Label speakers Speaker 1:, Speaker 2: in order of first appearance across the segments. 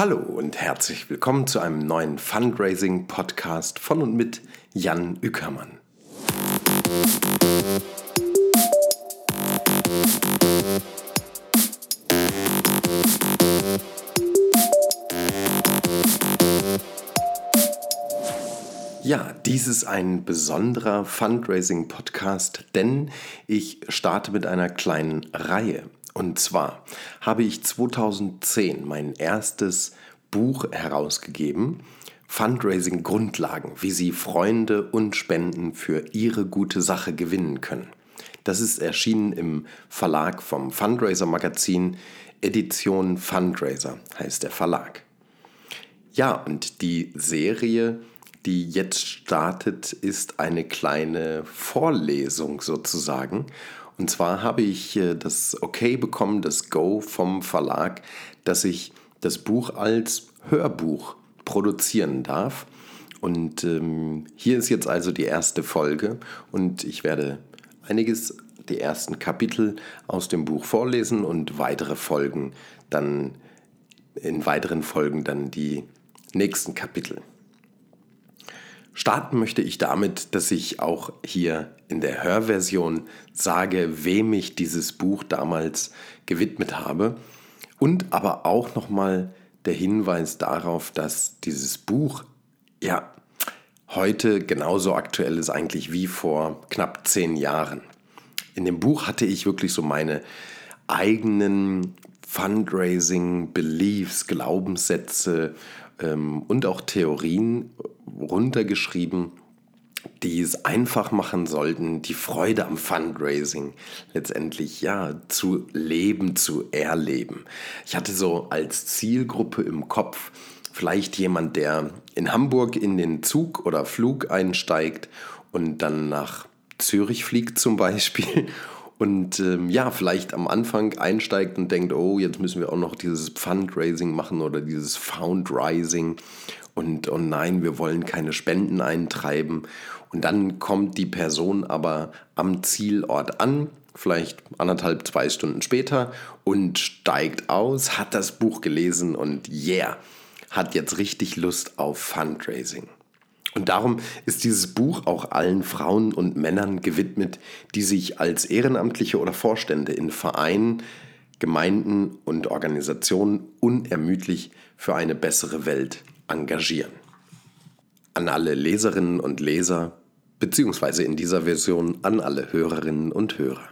Speaker 1: Hallo und herzlich willkommen zu einem neuen Fundraising-Podcast von und mit Jan Ückermann. Ja, dies ist ein besonderer Fundraising-Podcast, denn ich starte mit einer kleinen Reihe. Und zwar habe ich 2010 mein erstes Buch herausgegeben, Fundraising Grundlagen, wie Sie Freunde und Spenden für Ihre gute Sache gewinnen können. Das ist erschienen im Verlag vom Fundraiser Magazin, Edition Fundraiser heißt der Verlag. Ja, und die Serie, die jetzt startet, ist eine kleine Vorlesung sozusagen. Und zwar habe ich äh, das Okay bekommen, das Go vom Verlag, dass ich das Buch als Hörbuch produzieren darf. Und ähm, hier ist jetzt also die erste Folge und ich werde einiges, die ersten Kapitel aus dem Buch vorlesen und weitere Folgen dann, in weiteren Folgen dann die nächsten Kapitel. Starten möchte ich damit, dass ich auch hier in der Hörversion sage, wem ich dieses Buch damals gewidmet habe und aber auch nochmal der Hinweis darauf, dass dieses Buch ja heute genauso aktuell ist eigentlich wie vor knapp zehn Jahren. In dem Buch hatte ich wirklich so meine eigenen Fundraising, Beliefs, Glaubenssätze ähm, und auch Theorien runtergeschrieben, die es einfach machen sollten, die Freude am Fundraising letztendlich ja zu leben, zu erleben. Ich hatte so als Zielgruppe im Kopf vielleicht jemand, der in Hamburg in den Zug oder Flug einsteigt und dann nach Zürich fliegt zum Beispiel und ähm, ja, vielleicht am Anfang einsteigt und denkt, oh, jetzt müssen wir auch noch dieses Fundraising machen oder dieses Foundrising und oh nein, wir wollen keine Spenden eintreiben. Und dann kommt die Person aber am Zielort an, vielleicht anderthalb, zwei Stunden später und steigt aus, hat das Buch gelesen und yeah, hat jetzt richtig Lust auf Fundraising. Und darum ist dieses Buch auch allen Frauen und Männern gewidmet, die sich als Ehrenamtliche oder Vorstände in Vereinen, Gemeinden und Organisationen unermüdlich für eine bessere Welt engagieren. An alle Leserinnen und Leser, beziehungsweise in dieser Version an alle Hörerinnen und Hörer.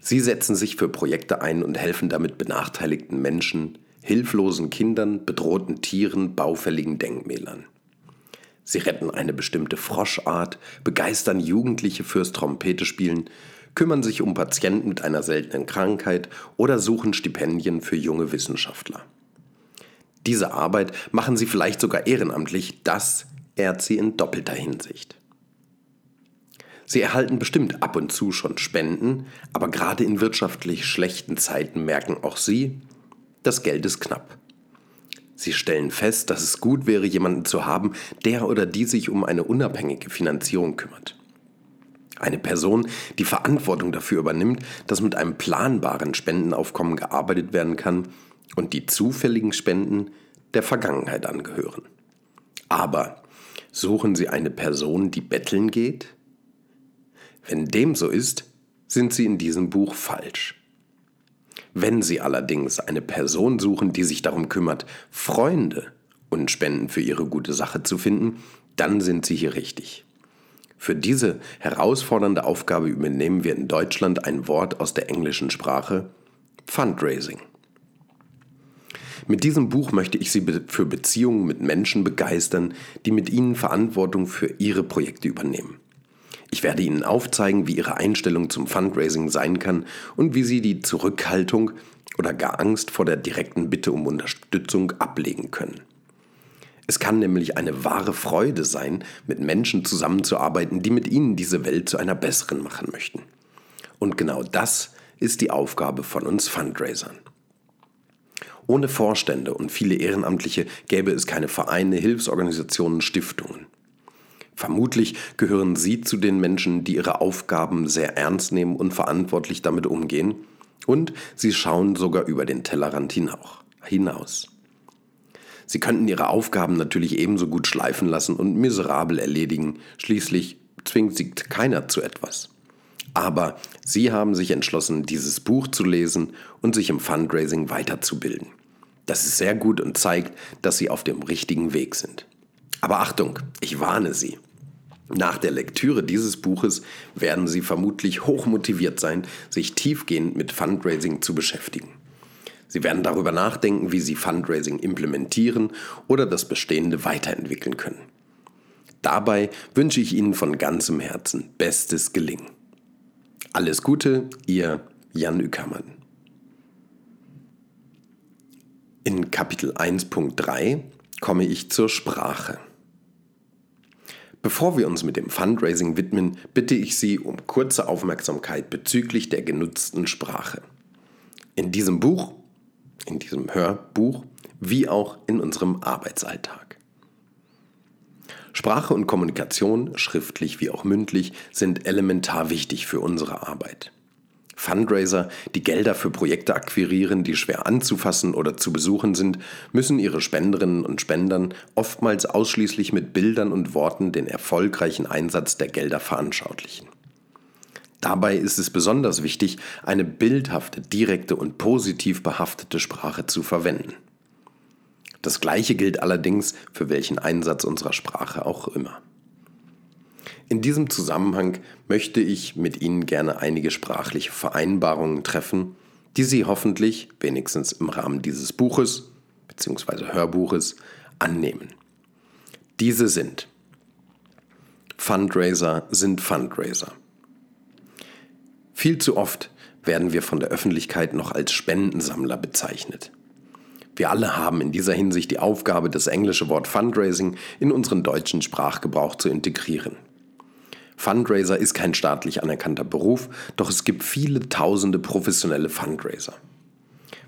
Speaker 1: Sie setzen sich für Projekte ein und helfen damit benachteiligten Menschen, hilflosen Kindern, bedrohten Tieren, baufälligen Denkmälern. Sie retten eine bestimmte Froschart, begeistern Jugendliche fürs Trompetespielen, kümmern sich um Patienten mit einer seltenen Krankheit oder suchen Stipendien für junge Wissenschaftler. Diese Arbeit machen sie vielleicht sogar ehrenamtlich, das ehrt sie in doppelter Hinsicht. Sie erhalten bestimmt ab und zu schon Spenden, aber gerade in wirtschaftlich schlechten Zeiten merken auch sie, das Geld ist knapp. Sie stellen fest, dass es gut wäre, jemanden zu haben, der oder die sich um eine unabhängige Finanzierung kümmert. Eine Person, die Verantwortung dafür übernimmt, dass mit einem planbaren Spendenaufkommen gearbeitet werden kann und die zufälligen Spenden der Vergangenheit angehören. Aber suchen Sie eine Person, die betteln geht? Wenn dem so ist, sind Sie in diesem Buch falsch. Wenn Sie allerdings eine Person suchen, die sich darum kümmert, Freunde und Spenden für Ihre gute Sache zu finden, dann sind Sie hier richtig. Für diese herausfordernde Aufgabe übernehmen wir in Deutschland ein Wort aus der englischen Sprache Fundraising. Mit diesem Buch möchte ich Sie für Beziehungen mit Menschen begeistern, die mit Ihnen Verantwortung für Ihre Projekte übernehmen. Ich werde Ihnen aufzeigen, wie Ihre Einstellung zum Fundraising sein kann und wie Sie die Zurückhaltung oder gar Angst vor der direkten Bitte um Unterstützung ablegen können. Es kann nämlich eine wahre Freude sein, mit Menschen zusammenzuarbeiten, die mit Ihnen diese Welt zu einer besseren machen möchten. Und genau das ist die Aufgabe von uns Fundraisern. Ohne Vorstände und viele Ehrenamtliche gäbe es keine Vereine, Hilfsorganisationen, Stiftungen. Vermutlich gehören Sie zu den Menschen, die ihre Aufgaben sehr ernst nehmen und verantwortlich damit umgehen. Und Sie schauen sogar über den Tellerrand hinaus. Sie könnten Ihre Aufgaben natürlich ebenso gut schleifen lassen und miserabel erledigen. Schließlich zwingt Sie keiner zu etwas. Aber Sie haben sich entschlossen, dieses Buch zu lesen und sich im Fundraising weiterzubilden. Das ist sehr gut und zeigt, dass Sie auf dem richtigen Weg sind. Aber Achtung, ich warne Sie. Nach der Lektüre dieses Buches werden Sie vermutlich hochmotiviert sein, sich tiefgehend mit Fundraising zu beschäftigen. Sie werden darüber nachdenken, wie Sie Fundraising implementieren oder das Bestehende weiterentwickeln können. Dabei wünsche ich Ihnen von ganzem Herzen bestes Gelingen. Alles Gute, Ihr Jan Ückermann. In Kapitel 1.3 komme ich zur Sprache. Bevor wir uns mit dem Fundraising widmen, bitte ich Sie um kurze Aufmerksamkeit bezüglich der genutzten Sprache. In diesem Buch, in diesem Hörbuch, wie auch in unserem Arbeitsalltag. Sprache und Kommunikation, schriftlich wie auch mündlich, sind elementar wichtig für unsere Arbeit. Fundraiser, die Gelder für Projekte akquirieren, die schwer anzufassen oder zu besuchen sind, müssen ihre Spenderinnen und Spendern oftmals ausschließlich mit Bildern und Worten den erfolgreichen Einsatz der Gelder veranschaulichen. Dabei ist es besonders wichtig, eine bildhafte, direkte und positiv behaftete Sprache zu verwenden. Das Gleiche gilt allerdings für welchen Einsatz unserer Sprache auch immer. In diesem Zusammenhang möchte ich mit Ihnen gerne einige sprachliche Vereinbarungen treffen, die Sie hoffentlich, wenigstens im Rahmen dieses Buches bzw. Hörbuches, annehmen. Diese sind Fundraiser sind Fundraiser. Viel zu oft werden wir von der Öffentlichkeit noch als Spendensammler bezeichnet. Wir alle haben in dieser Hinsicht die Aufgabe, das englische Wort Fundraising in unseren deutschen Sprachgebrauch zu integrieren. Fundraiser ist kein staatlich anerkannter Beruf, doch es gibt viele tausende professionelle Fundraiser.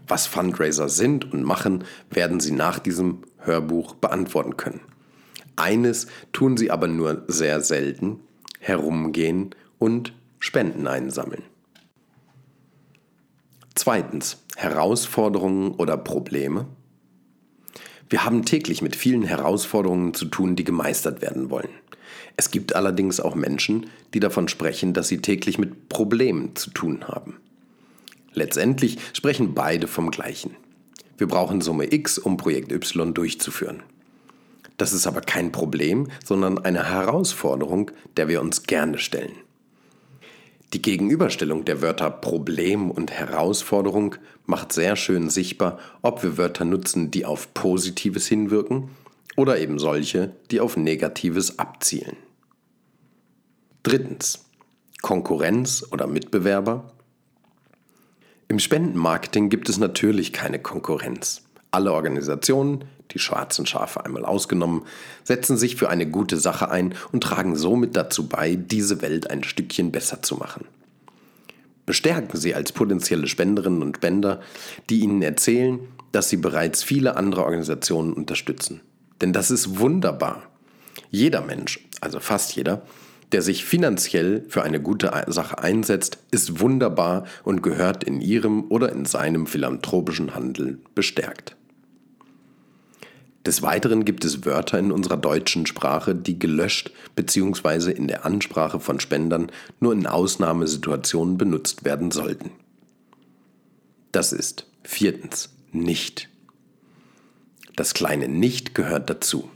Speaker 1: Was Fundraiser sind und machen, werden Sie nach diesem Hörbuch beantworten können. Eines tun Sie aber nur sehr selten, herumgehen und Spenden einsammeln. Zweitens, Herausforderungen oder Probleme. Wir haben täglich mit vielen Herausforderungen zu tun, die gemeistert werden wollen. Es gibt allerdings auch Menschen, die davon sprechen, dass sie täglich mit Problemen zu tun haben. Letztendlich sprechen beide vom gleichen. Wir brauchen Summe X, um Projekt Y durchzuführen. Das ist aber kein Problem, sondern eine Herausforderung, der wir uns gerne stellen. Die Gegenüberstellung der Wörter Problem und Herausforderung macht sehr schön sichtbar, ob wir Wörter nutzen, die auf Positives hinwirken oder eben solche, die auf Negatives abzielen. Drittens. Konkurrenz oder Mitbewerber. Im Spendenmarketing gibt es natürlich keine Konkurrenz. Alle Organisationen, die schwarzen Schafe einmal ausgenommen, setzen sich für eine gute Sache ein und tragen somit dazu bei, diese Welt ein Stückchen besser zu machen. Bestärken Sie als potenzielle Spenderinnen und Spender, die Ihnen erzählen, dass Sie bereits viele andere Organisationen unterstützen. Denn das ist wunderbar. Jeder Mensch, also fast jeder, der sich finanziell für eine gute Sache einsetzt, ist wunderbar und gehört in ihrem oder in seinem philanthropischen Handeln bestärkt. Des Weiteren gibt es Wörter in unserer deutschen Sprache, die gelöscht bzw. in der Ansprache von Spendern nur in Ausnahmesituationen benutzt werden sollten. Das ist viertens nicht. Das kleine Nicht gehört dazu.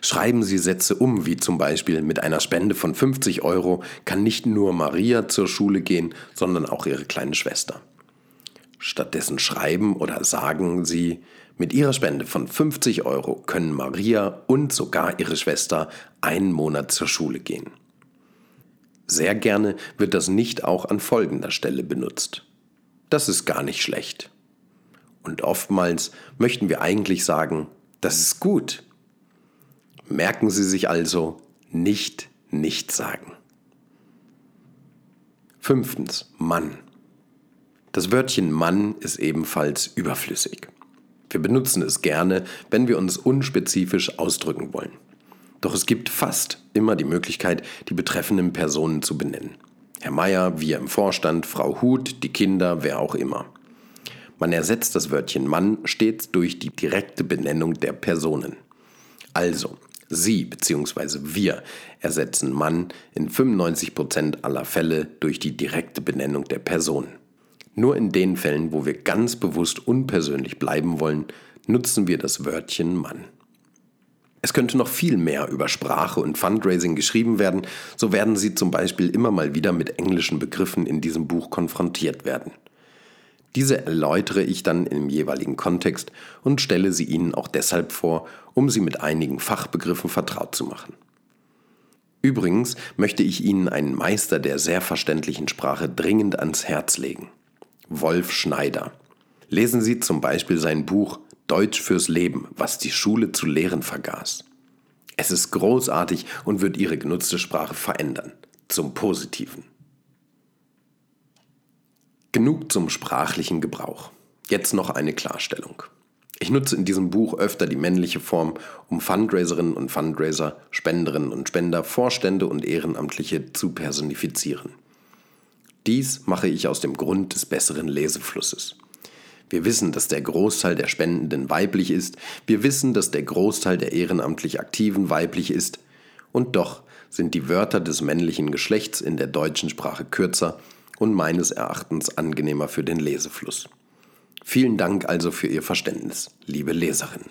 Speaker 1: Schreiben Sie Sätze um, wie zum Beispiel mit einer Spende von 50 Euro kann nicht nur Maria zur Schule gehen, sondern auch ihre kleine Schwester. Stattdessen schreiben oder sagen Sie, mit Ihrer Spende von 50 Euro können Maria und sogar ihre Schwester einen Monat zur Schule gehen. Sehr gerne wird das nicht auch an folgender Stelle benutzt. Das ist gar nicht schlecht. Und oftmals möchten wir eigentlich sagen, das ist gut. Merken Sie sich also nicht nicht sagen. Fünftens, Mann. Das Wörtchen Mann ist ebenfalls überflüssig. Wir benutzen es gerne, wenn wir uns unspezifisch ausdrücken wollen. Doch es gibt fast immer die Möglichkeit, die betreffenden Personen zu benennen. Herr Meier, wir im Vorstand, Frau Huth, die Kinder, wer auch immer. Man ersetzt das Wörtchen Mann stets durch die direkte Benennung der Personen. Also, Sie bzw. wir ersetzen Mann in 95% aller Fälle durch die direkte Benennung der Personen. Nur in den Fällen, wo wir ganz bewusst unpersönlich bleiben wollen, nutzen wir das Wörtchen Mann. Es könnte noch viel mehr über Sprache und Fundraising geschrieben werden, so werden Sie zum Beispiel immer mal wieder mit englischen Begriffen in diesem Buch konfrontiert werden. Diese erläutere ich dann im jeweiligen Kontext und stelle sie Ihnen auch deshalb vor, um Sie mit einigen Fachbegriffen vertraut zu machen. Übrigens möchte ich Ihnen einen Meister der sehr verständlichen Sprache dringend ans Herz legen. Wolf Schneider. Lesen Sie zum Beispiel sein Buch Deutsch fürs Leben, was die Schule zu lehren vergaß. Es ist großartig und wird Ihre genutzte Sprache verändern. Zum Positiven. Genug zum sprachlichen Gebrauch. Jetzt noch eine Klarstellung. Ich nutze in diesem Buch öfter die männliche Form, um Fundraiserinnen und Fundraiser, Spenderinnen und Spender, Vorstände und Ehrenamtliche zu personifizieren. Dies mache ich aus dem Grund des besseren Leseflusses. Wir wissen, dass der Großteil der Spendenden weiblich ist. Wir wissen, dass der Großteil der ehrenamtlich Aktiven weiblich ist. Und doch sind die Wörter des männlichen Geschlechts in der deutschen Sprache kürzer und meines Erachtens angenehmer für den Lesefluss. Vielen Dank also für Ihr Verständnis, liebe Leserinnen.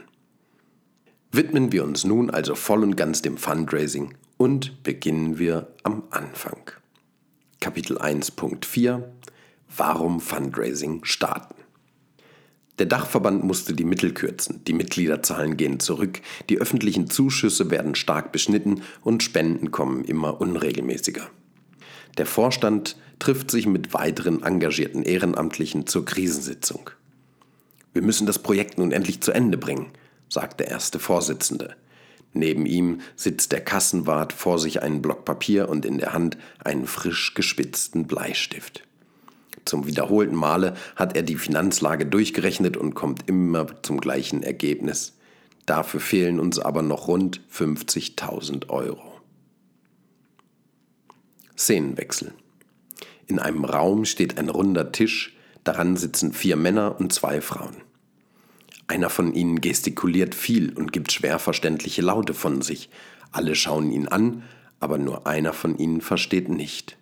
Speaker 1: Widmen wir uns nun also voll und ganz dem Fundraising und beginnen wir am Anfang. Kapitel 1.4 Warum Fundraising starten? Der Dachverband musste die Mittel kürzen, die Mitgliederzahlen gehen zurück, die öffentlichen Zuschüsse werden stark beschnitten und Spenden kommen immer unregelmäßiger. Der Vorstand trifft sich mit weiteren engagierten Ehrenamtlichen zur Krisensitzung. Wir müssen das Projekt nun endlich zu Ende bringen, sagt der erste Vorsitzende. Neben ihm sitzt der Kassenwart vor sich einen Block Papier und in der Hand einen frisch gespitzten Bleistift. Zum wiederholten Male hat er die Finanzlage durchgerechnet und kommt immer zum gleichen Ergebnis. Dafür fehlen uns aber noch rund 50.000 Euro. Szenenwechsel. In einem Raum steht ein runder Tisch, daran sitzen vier Männer und zwei Frauen. Einer von ihnen gestikuliert viel und gibt schwer verständliche Laute von sich. Alle schauen ihn an, aber nur einer von ihnen versteht nicht.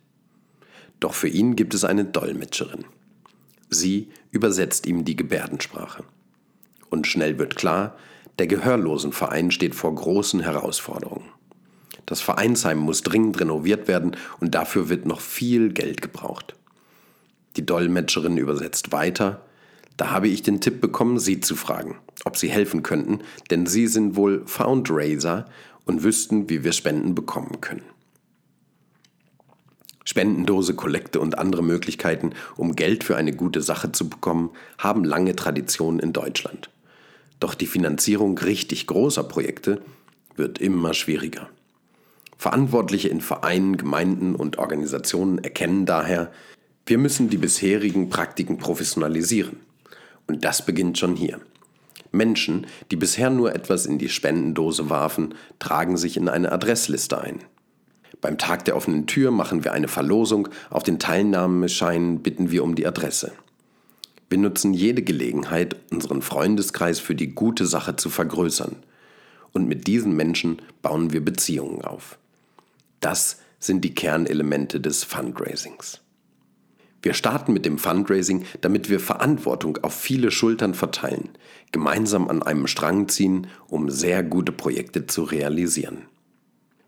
Speaker 1: Doch für ihn gibt es eine Dolmetscherin. Sie übersetzt ihm die Gebärdensprache. Und schnell wird klar, der Gehörlosenverein steht vor großen Herausforderungen. Das Vereinsheim muss dringend renoviert werden und dafür wird noch viel Geld gebraucht. Die Dolmetscherin übersetzt weiter. Da habe ich den Tipp bekommen, Sie zu fragen, ob Sie helfen könnten, denn Sie sind wohl Foundraiser und wüssten, wie wir Spenden bekommen können. Spendendose, Kollekte und andere Möglichkeiten, um Geld für eine gute Sache zu bekommen, haben lange Tradition in Deutschland. Doch die Finanzierung richtig großer Projekte wird immer schwieriger. Verantwortliche in Vereinen, Gemeinden und Organisationen erkennen daher, wir müssen die bisherigen Praktiken professionalisieren. Und das beginnt schon hier. Menschen, die bisher nur etwas in die Spendendose warfen, tragen sich in eine Adressliste ein. Beim Tag der offenen Tür machen wir eine Verlosung, auf den Teilnahmeschein bitten wir um die Adresse. Wir nutzen jede Gelegenheit, unseren Freundeskreis für die gute Sache zu vergrößern. Und mit diesen Menschen bauen wir Beziehungen auf. Das sind die Kernelemente des Fundraisings. Wir starten mit dem Fundraising, damit wir Verantwortung auf viele Schultern verteilen, gemeinsam an einem Strang ziehen, um sehr gute Projekte zu realisieren.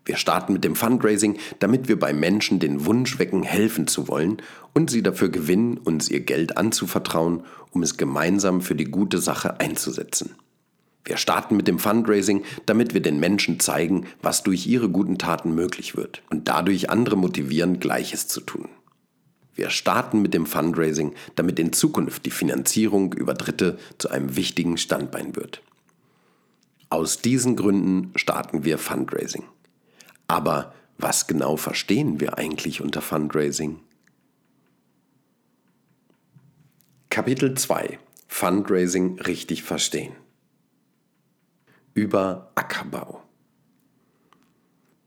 Speaker 1: Wir starten mit dem Fundraising, damit wir bei Menschen den Wunsch wecken, helfen zu wollen und sie dafür gewinnen, uns ihr Geld anzuvertrauen, um es gemeinsam für die gute Sache einzusetzen. Wir starten mit dem Fundraising, damit wir den Menschen zeigen, was durch ihre guten Taten möglich wird und dadurch andere motivieren, Gleiches zu tun. Wir starten mit dem Fundraising, damit in Zukunft die Finanzierung über Dritte zu einem wichtigen Standbein wird. Aus diesen Gründen starten wir Fundraising. Aber was genau verstehen wir eigentlich unter Fundraising? Kapitel 2 Fundraising richtig verstehen. Über Ackerbau.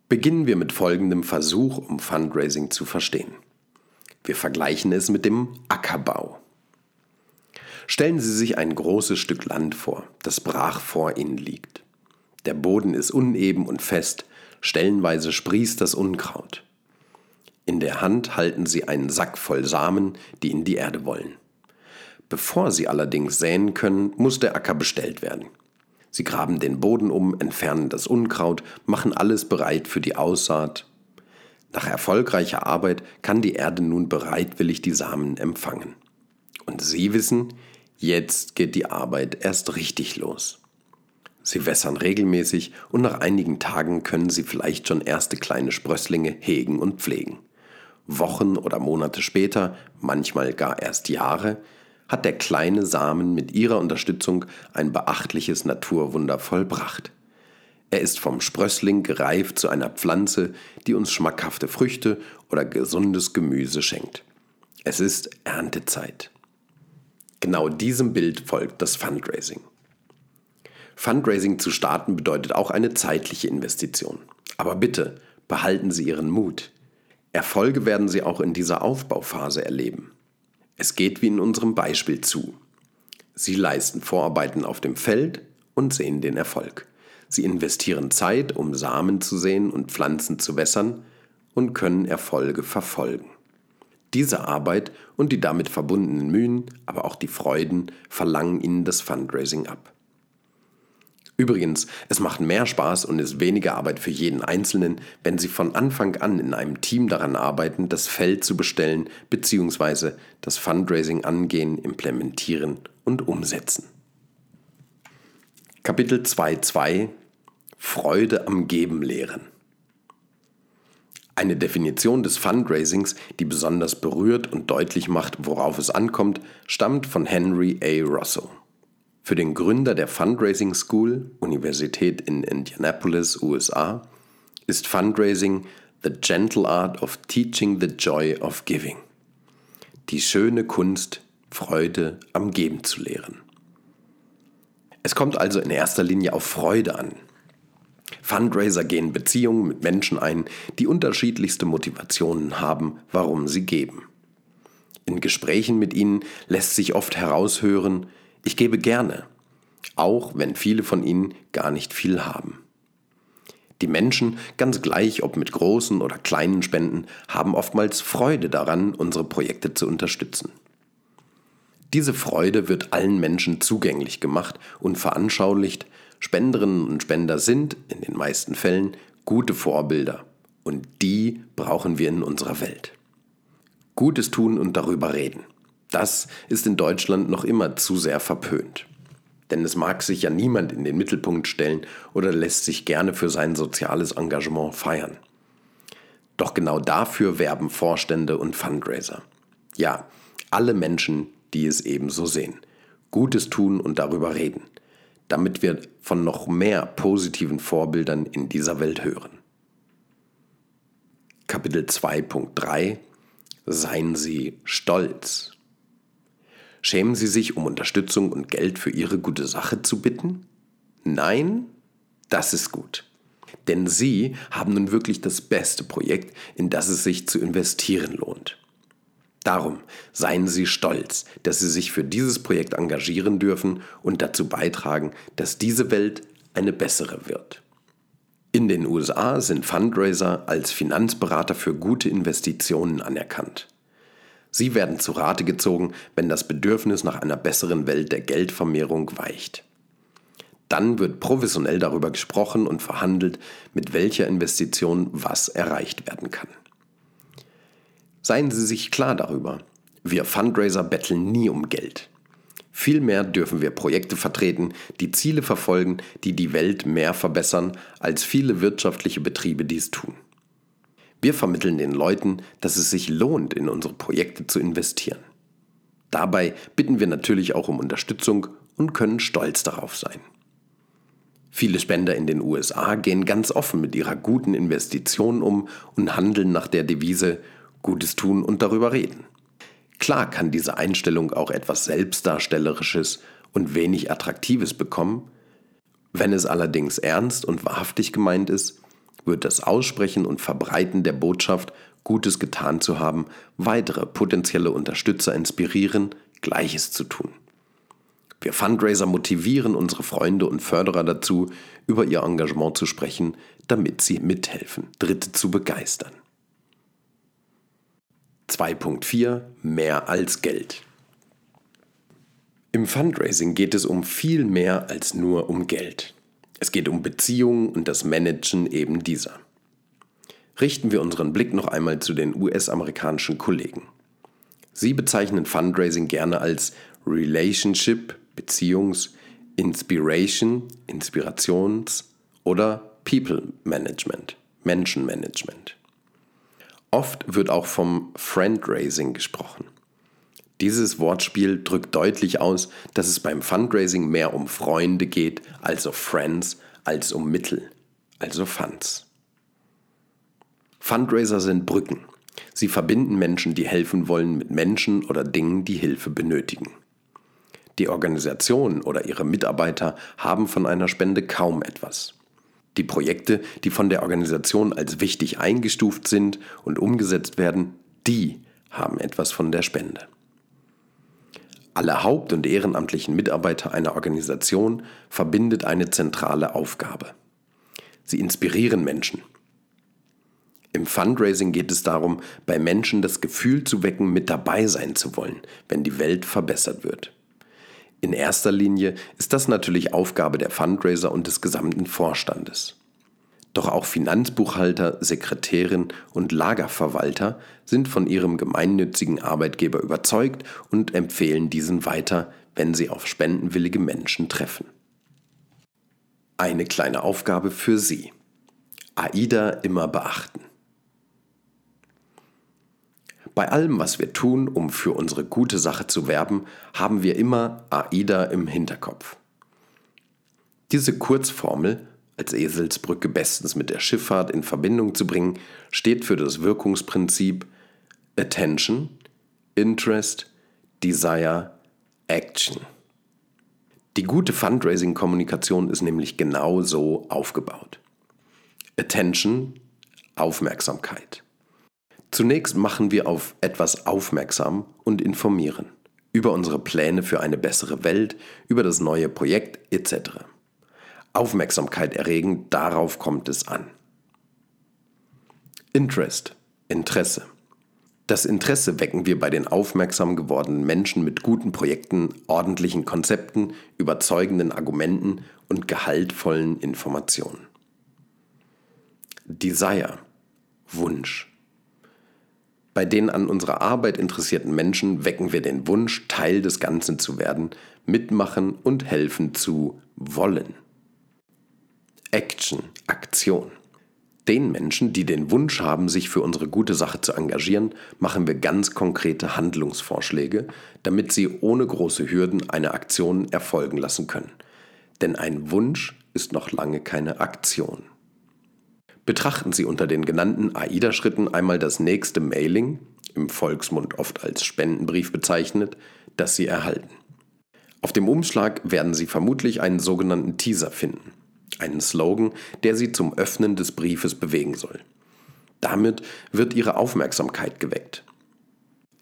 Speaker 1: Beginnen wir mit folgendem Versuch, um Fundraising zu verstehen. Wir vergleichen es mit dem Ackerbau. Stellen Sie sich ein großes Stück Land vor, das brach vor Ihnen liegt. Der Boden ist uneben und fest, stellenweise sprießt das Unkraut. In der Hand halten Sie einen Sack voll Samen, die in die Erde wollen. Bevor Sie allerdings säen können, muss der Acker bestellt werden. Sie graben den Boden um, entfernen das Unkraut, machen alles bereit für die Aussaat. Nach erfolgreicher Arbeit kann die Erde nun bereitwillig die Samen empfangen. Und Sie wissen, jetzt geht die Arbeit erst richtig los. Sie wässern regelmäßig und nach einigen Tagen können Sie vielleicht schon erste kleine Sprösslinge hegen und pflegen. Wochen oder Monate später, manchmal gar erst Jahre, hat der kleine Samen mit ihrer Unterstützung ein beachtliches Naturwunder vollbracht. Er ist vom Sprössling gereift zu einer Pflanze, die uns schmackhafte Früchte oder gesundes Gemüse schenkt. Es ist Erntezeit. Genau diesem Bild folgt das Fundraising. Fundraising zu starten bedeutet auch eine zeitliche Investition. Aber bitte, behalten Sie Ihren Mut. Erfolge werden Sie auch in dieser Aufbauphase erleben. Es geht wie in unserem Beispiel zu. Sie leisten Vorarbeiten auf dem Feld und sehen den Erfolg. Sie investieren Zeit, um Samen zu sehen und Pflanzen zu wässern und können Erfolge verfolgen. Diese Arbeit und die damit verbundenen Mühen, aber auch die Freuden verlangen ihnen das Fundraising ab. Übrigens, es macht mehr Spaß und ist weniger Arbeit für jeden Einzelnen, wenn Sie von Anfang an in einem Team daran arbeiten, das Feld zu bestellen bzw. das Fundraising angehen, implementieren und umsetzen. Kapitel 2.2 Freude am Geben lehren. Eine Definition des Fundraisings, die besonders berührt und deutlich macht, worauf es ankommt, stammt von Henry A. Russell. Für den Gründer der Fundraising School, Universität in Indianapolis, USA, ist Fundraising the gentle art of teaching the joy of giving. Die schöne Kunst, Freude am Geben zu lehren. Es kommt also in erster Linie auf Freude an. Fundraiser gehen Beziehungen mit Menschen ein, die unterschiedlichste Motivationen haben, warum sie geben. In Gesprächen mit ihnen lässt sich oft heraushören, ich gebe gerne, auch wenn viele von ihnen gar nicht viel haben. Die Menschen, ganz gleich ob mit großen oder kleinen Spenden, haben oftmals Freude daran, unsere Projekte zu unterstützen. Diese Freude wird allen Menschen zugänglich gemacht und veranschaulicht, Spenderinnen und Spender sind, in den meisten Fällen, gute Vorbilder und die brauchen wir in unserer Welt. Gutes tun und darüber reden. Das ist in Deutschland noch immer zu sehr verpönt. Denn es mag sich ja niemand in den Mittelpunkt stellen oder lässt sich gerne für sein soziales Engagement feiern. Doch genau dafür werben Vorstände und Fundraiser. Ja, alle Menschen, die es ebenso sehen. Gutes tun und darüber reden, damit wir von noch mehr positiven Vorbildern in dieser Welt hören. Kapitel 2.3 Seien Sie stolz. Schämen Sie sich, um Unterstützung und Geld für Ihre gute Sache zu bitten? Nein? Das ist gut. Denn Sie haben nun wirklich das beste Projekt, in das es sich zu investieren lohnt. Darum seien Sie stolz, dass Sie sich für dieses Projekt engagieren dürfen und dazu beitragen, dass diese Welt eine bessere wird. In den USA sind Fundraiser als Finanzberater für gute Investitionen anerkannt. Sie werden zu Rate gezogen, wenn das Bedürfnis nach einer besseren Welt der Geldvermehrung weicht. Dann wird professionell darüber gesprochen und verhandelt, mit welcher Investition was erreicht werden kann. Seien Sie sich klar darüber, wir Fundraiser betteln nie um Geld. Vielmehr dürfen wir Projekte vertreten, die Ziele verfolgen, die die Welt mehr verbessern, als viele wirtschaftliche Betriebe dies tun. Wir vermitteln den Leuten, dass es sich lohnt, in unsere Projekte zu investieren. Dabei bitten wir natürlich auch um Unterstützung und können stolz darauf sein. Viele Spender in den USA gehen ganz offen mit ihrer guten Investition um und handeln nach der Devise Gutes tun und darüber reden. Klar kann diese Einstellung auch etwas Selbstdarstellerisches und wenig Attraktives bekommen. Wenn es allerdings ernst und wahrhaftig gemeint ist, wird das Aussprechen und Verbreiten der Botschaft, Gutes getan zu haben, weitere potenzielle Unterstützer inspirieren, Gleiches zu tun. Wir Fundraiser motivieren unsere Freunde und Förderer dazu, über ihr Engagement zu sprechen, damit sie mithelfen, Dritte zu begeistern. 2.4 Mehr als Geld. Im Fundraising geht es um viel mehr als nur um Geld. Es geht um Beziehungen und das Managen eben dieser. Richten wir unseren Blick noch einmal zu den US-amerikanischen Kollegen. Sie bezeichnen Fundraising gerne als Relationship, Beziehungs-, Inspiration, Inspirations- oder People Management, Menschenmanagement. Oft wird auch vom Friendraising gesprochen. Dieses Wortspiel drückt deutlich aus, dass es beim Fundraising mehr um Freunde geht, also Friends, als um Mittel, also Funds. Fundraiser sind Brücken. Sie verbinden Menschen, die helfen wollen, mit Menschen oder Dingen, die Hilfe benötigen. Die Organisation oder ihre Mitarbeiter haben von einer Spende kaum etwas. Die Projekte, die von der Organisation als wichtig eingestuft sind und umgesetzt werden, die haben etwas von der Spende. Alle haupt- und ehrenamtlichen Mitarbeiter einer Organisation verbindet eine zentrale Aufgabe. Sie inspirieren Menschen. Im Fundraising geht es darum, bei Menschen das Gefühl zu wecken, mit dabei sein zu wollen, wenn die Welt verbessert wird. In erster Linie ist das natürlich Aufgabe der Fundraiser und des gesamten Vorstandes. Doch auch Finanzbuchhalter, Sekretärin und Lagerverwalter sind von ihrem gemeinnützigen Arbeitgeber überzeugt und empfehlen diesen weiter, wenn sie auf spendenwillige Menschen treffen. Eine kleine Aufgabe für Sie. AIDA immer beachten. Bei allem, was wir tun, um für unsere gute Sache zu werben, haben wir immer AIDA im Hinterkopf. Diese Kurzformel als Eselsbrücke bestens mit der Schifffahrt in Verbindung zu bringen, steht für das Wirkungsprinzip Attention, Interest, Desire, Action. Die gute Fundraising-Kommunikation ist nämlich genau so aufgebaut. Attention, Aufmerksamkeit. Zunächst machen wir auf etwas aufmerksam und informieren über unsere Pläne für eine bessere Welt, über das neue Projekt etc. Aufmerksamkeit erregen, darauf kommt es an. Interest, Interesse. Das Interesse wecken wir bei den aufmerksam gewordenen Menschen mit guten Projekten, ordentlichen Konzepten, überzeugenden Argumenten und gehaltvollen Informationen. Desire, Wunsch. Bei den an unserer Arbeit interessierten Menschen wecken wir den Wunsch, Teil des Ganzen zu werden, mitmachen und helfen zu wollen. Action, Aktion. Den Menschen, die den Wunsch haben, sich für unsere gute Sache zu engagieren, machen wir ganz konkrete Handlungsvorschläge, damit sie ohne große Hürden eine Aktion erfolgen lassen können. Denn ein Wunsch ist noch lange keine Aktion. Betrachten Sie unter den genannten AIDA-Schritten einmal das nächste Mailing, im Volksmund oft als Spendenbrief bezeichnet, das Sie erhalten. Auf dem Umschlag werden Sie vermutlich einen sogenannten Teaser finden einen Slogan, der sie zum Öffnen des Briefes bewegen soll. Damit wird ihre Aufmerksamkeit geweckt.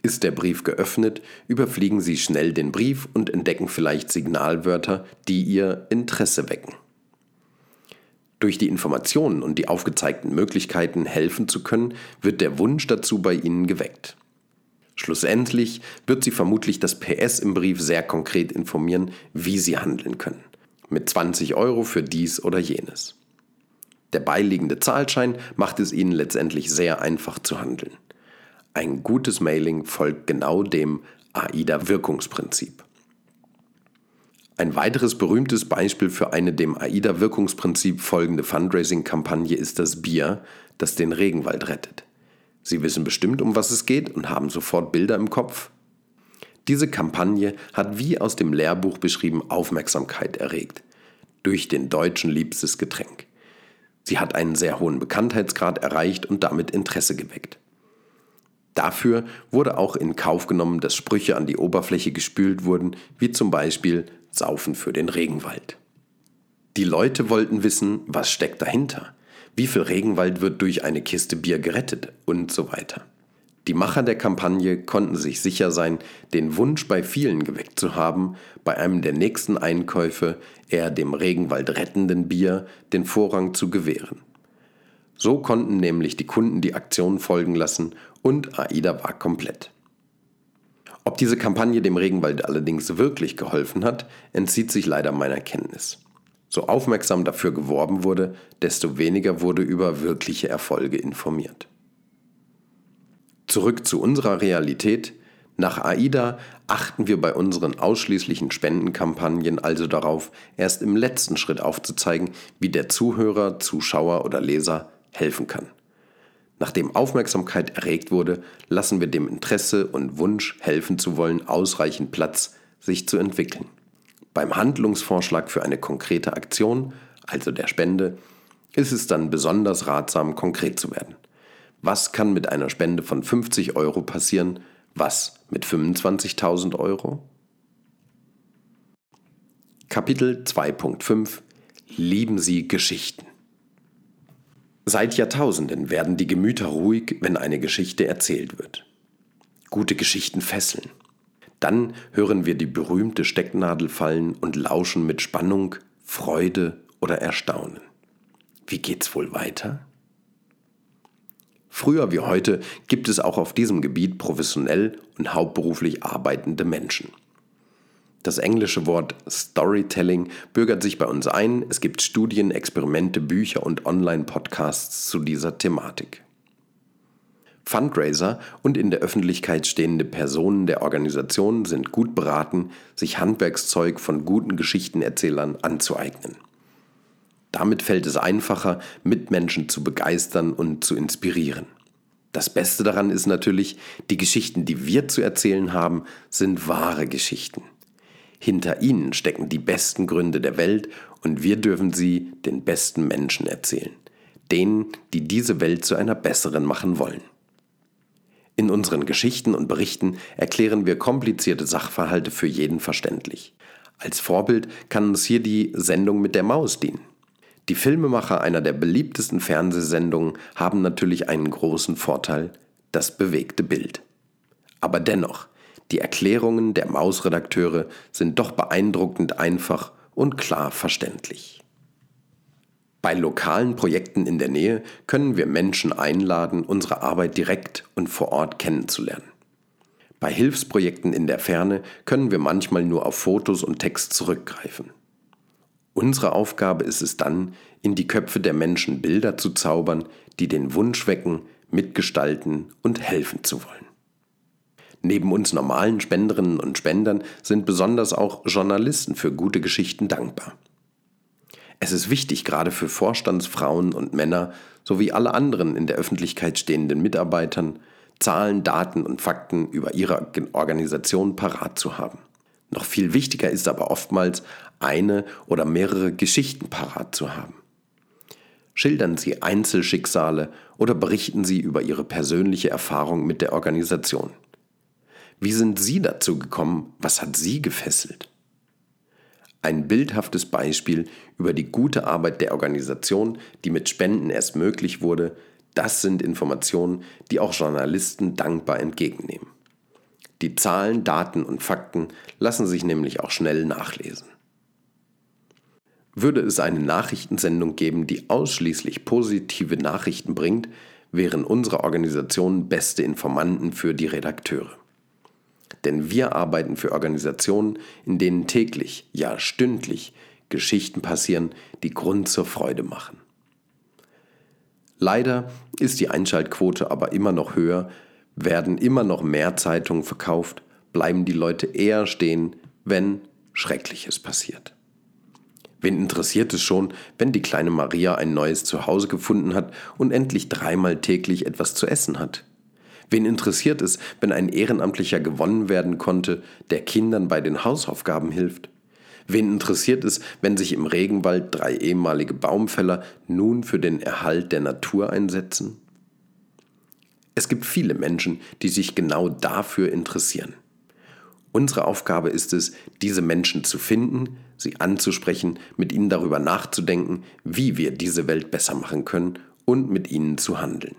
Speaker 1: Ist der Brief geöffnet, überfliegen Sie schnell den Brief und entdecken vielleicht Signalwörter, die Ihr Interesse wecken. Durch die Informationen und die aufgezeigten Möglichkeiten helfen zu können, wird der Wunsch dazu bei Ihnen geweckt. Schlussendlich wird Sie vermutlich das PS im Brief sehr konkret informieren, wie Sie handeln können mit 20 Euro für dies oder jenes. Der beiliegende Zahlschein macht es Ihnen letztendlich sehr einfach zu handeln. Ein gutes Mailing folgt genau dem AIDA-Wirkungsprinzip. Ein weiteres berühmtes Beispiel für eine dem AIDA-Wirkungsprinzip folgende Fundraising-Kampagne ist das Bier, das den Regenwald rettet. Sie wissen bestimmt, um was es geht und haben sofort Bilder im Kopf. Diese Kampagne hat wie aus dem Lehrbuch beschrieben Aufmerksamkeit erregt. Durch den Deutschen liebstes Getränk. Sie hat einen sehr hohen Bekanntheitsgrad erreicht und damit Interesse geweckt. Dafür wurde auch in Kauf genommen, dass Sprüche an die Oberfläche gespült wurden, wie zum Beispiel Saufen für den Regenwald. Die Leute wollten wissen, was steckt dahinter, wie viel Regenwald wird durch eine Kiste Bier gerettet und so weiter. Die Macher der Kampagne konnten sich sicher sein, den Wunsch bei vielen geweckt zu haben, bei einem der nächsten Einkäufe eher dem Regenwald rettenden Bier den Vorrang zu gewähren. So konnten nämlich die Kunden die Aktion folgen lassen und AIDA war komplett. Ob diese Kampagne dem Regenwald allerdings wirklich geholfen hat, entzieht sich leider meiner Kenntnis. So aufmerksam dafür geworben wurde, desto weniger wurde über wirkliche Erfolge informiert. Zurück zu unserer Realität. Nach AIDA achten wir bei unseren ausschließlichen Spendenkampagnen also darauf, erst im letzten Schritt aufzuzeigen, wie der Zuhörer, Zuschauer oder Leser helfen kann. Nachdem Aufmerksamkeit erregt wurde, lassen wir dem Interesse und Wunsch, helfen zu wollen, ausreichend Platz, sich zu entwickeln. Beim Handlungsvorschlag für eine konkrete Aktion, also der Spende, ist es dann besonders ratsam, konkret zu werden. Was kann mit einer Spende von 50 Euro passieren? Was mit 25.000 Euro? Kapitel 2.5 Lieben Sie Geschichten. Seit Jahrtausenden werden die Gemüter ruhig, wenn eine Geschichte erzählt wird. Gute Geschichten fesseln. Dann hören wir die berühmte Stecknadel fallen und lauschen mit Spannung, Freude oder Erstaunen. Wie geht's wohl weiter? Früher wie heute gibt es auch auf diesem Gebiet professionell und hauptberuflich arbeitende Menschen. Das englische Wort Storytelling bürgert sich bei uns ein. Es gibt Studien, Experimente, Bücher und Online-Podcasts zu dieser Thematik. Fundraiser und in der Öffentlichkeit stehende Personen der Organisation sind gut beraten, sich Handwerkszeug von guten Geschichtenerzählern anzueignen. Damit fällt es einfacher, Mitmenschen zu begeistern und zu inspirieren. Das Beste daran ist natürlich, die Geschichten, die wir zu erzählen haben, sind wahre Geschichten. Hinter ihnen stecken die besten Gründe der Welt und wir dürfen sie den besten Menschen erzählen. Denen, die diese Welt zu einer besseren machen wollen. In unseren Geschichten und Berichten erklären wir komplizierte Sachverhalte für jeden verständlich. Als Vorbild kann uns hier die Sendung mit der Maus dienen. Die Filmemacher einer der beliebtesten Fernsehsendungen haben natürlich einen großen Vorteil, das bewegte Bild. Aber dennoch, die Erklärungen der Mausredakteure sind doch beeindruckend einfach und klar verständlich. Bei lokalen Projekten in der Nähe können wir Menschen einladen, unsere Arbeit direkt und vor Ort kennenzulernen. Bei Hilfsprojekten in der Ferne können wir manchmal nur auf Fotos und Text zurückgreifen. Unsere Aufgabe ist es dann, in die Köpfe der Menschen Bilder zu zaubern, die den Wunsch wecken, mitgestalten und helfen zu wollen. Neben uns normalen Spenderinnen und Spendern sind besonders auch Journalisten für gute Geschichten dankbar. Es ist wichtig, gerade für Vorstandsfrauen und Männer sowie alle anderen in der Öffentlichkeit stehenden Mitarbeitern, Zahlen, Daten und Fakten über ihre Organisation parat zu haben. Noch viel wichtiger ist aber oftmals, eine oder mehrere Geschichten parat zu haben. Schildern Sie Einzelschicksale oder berichten Sie über Ihre persönliche Erfahrung mit der Organisation. Wie sind Sie dazu gekommen? Was hat Sie gefesselt? Ein bildhaftes Beispiel über die gute Arbeit der Organisation, die mit Spenden erst möglich wurde, das sind Informationen, die auch Journalisten dankbar entgegennehmen. Die Zahlen, Daten und Fakten lassen sich nämlich auch schnell nachlesen. Würde es eine Nachrichtensendung geben, die ausschließlich positive Nachrichten bringt, wären unsere Organisationen beste Informanten für die Redakteure. Denn wir arbeiten für Organisationen, in denen täglich, ja stündlich Geschichten passieren, die Grund zur Freude machen. Leider ist die Einschaltquote aber immer noch höher, werden immer noch mehr Zeitungen verkauft, bleiben die Leute eher stehen, wenn Schreckliches passiert. Wen interessiert es schon, wenn die kleine Maria ein neues Zuhause gefunden hat und endlich dreimal täglich etwas zu essen hat? Wen interessiert es, wenn ein Ehrenamtlicher gewonnen werden konnte, der Kindern bei den Hausaufgaben hilft? Wen interessiert es, wenn sich im Regenwald drei ehemalige Baumfäller nun für den Erhalt der Natur einsetzen? Es gibt viele Menschen, die sich genau dafür interessieren. Unsere Aufgabe ist es, diese Menschen zu finden, sie anzusprechen, mit ihnen darüber nachzudenken, wie wir diese Welt besser machen können und mit ihnen zu handeln.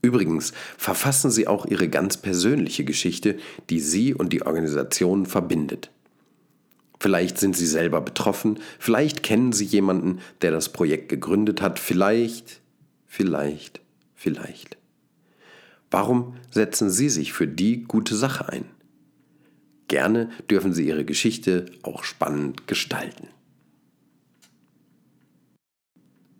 Speaker 1: Übrigens verfassen Sie auch Ihre ganz persönliche Geschichte, die Sie und die Organisation verbindet. Vielleicht sind Sie selber betroffen, vielleicht kennen Sie jemanden, der das Projekt gegründet hat, vielleicht, vielleicht, vielleicht. Warum setzen Sie sich für die gute Sache ein? Gerne dürfen Sie Ihre Geschichte auch spannend gestalten.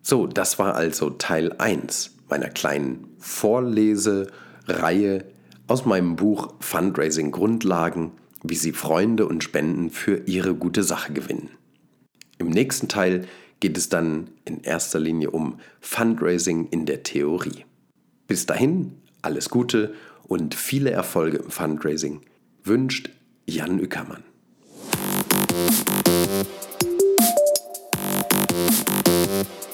Speaker 1: So, das war also Teil 1 meiner kleinen Vorlesereihe aus meinem Buch Fundraising Grundlagen, wie Sie Freunde und Spenden für Ihre gute Sache gewinnen. Im nächsten Teil geht es dann in erster Linie um Fundraising in der Theorie. Bis dahin alles Gute und viele Erfolge im Fundraising wünscht Jan Ückermann. Musik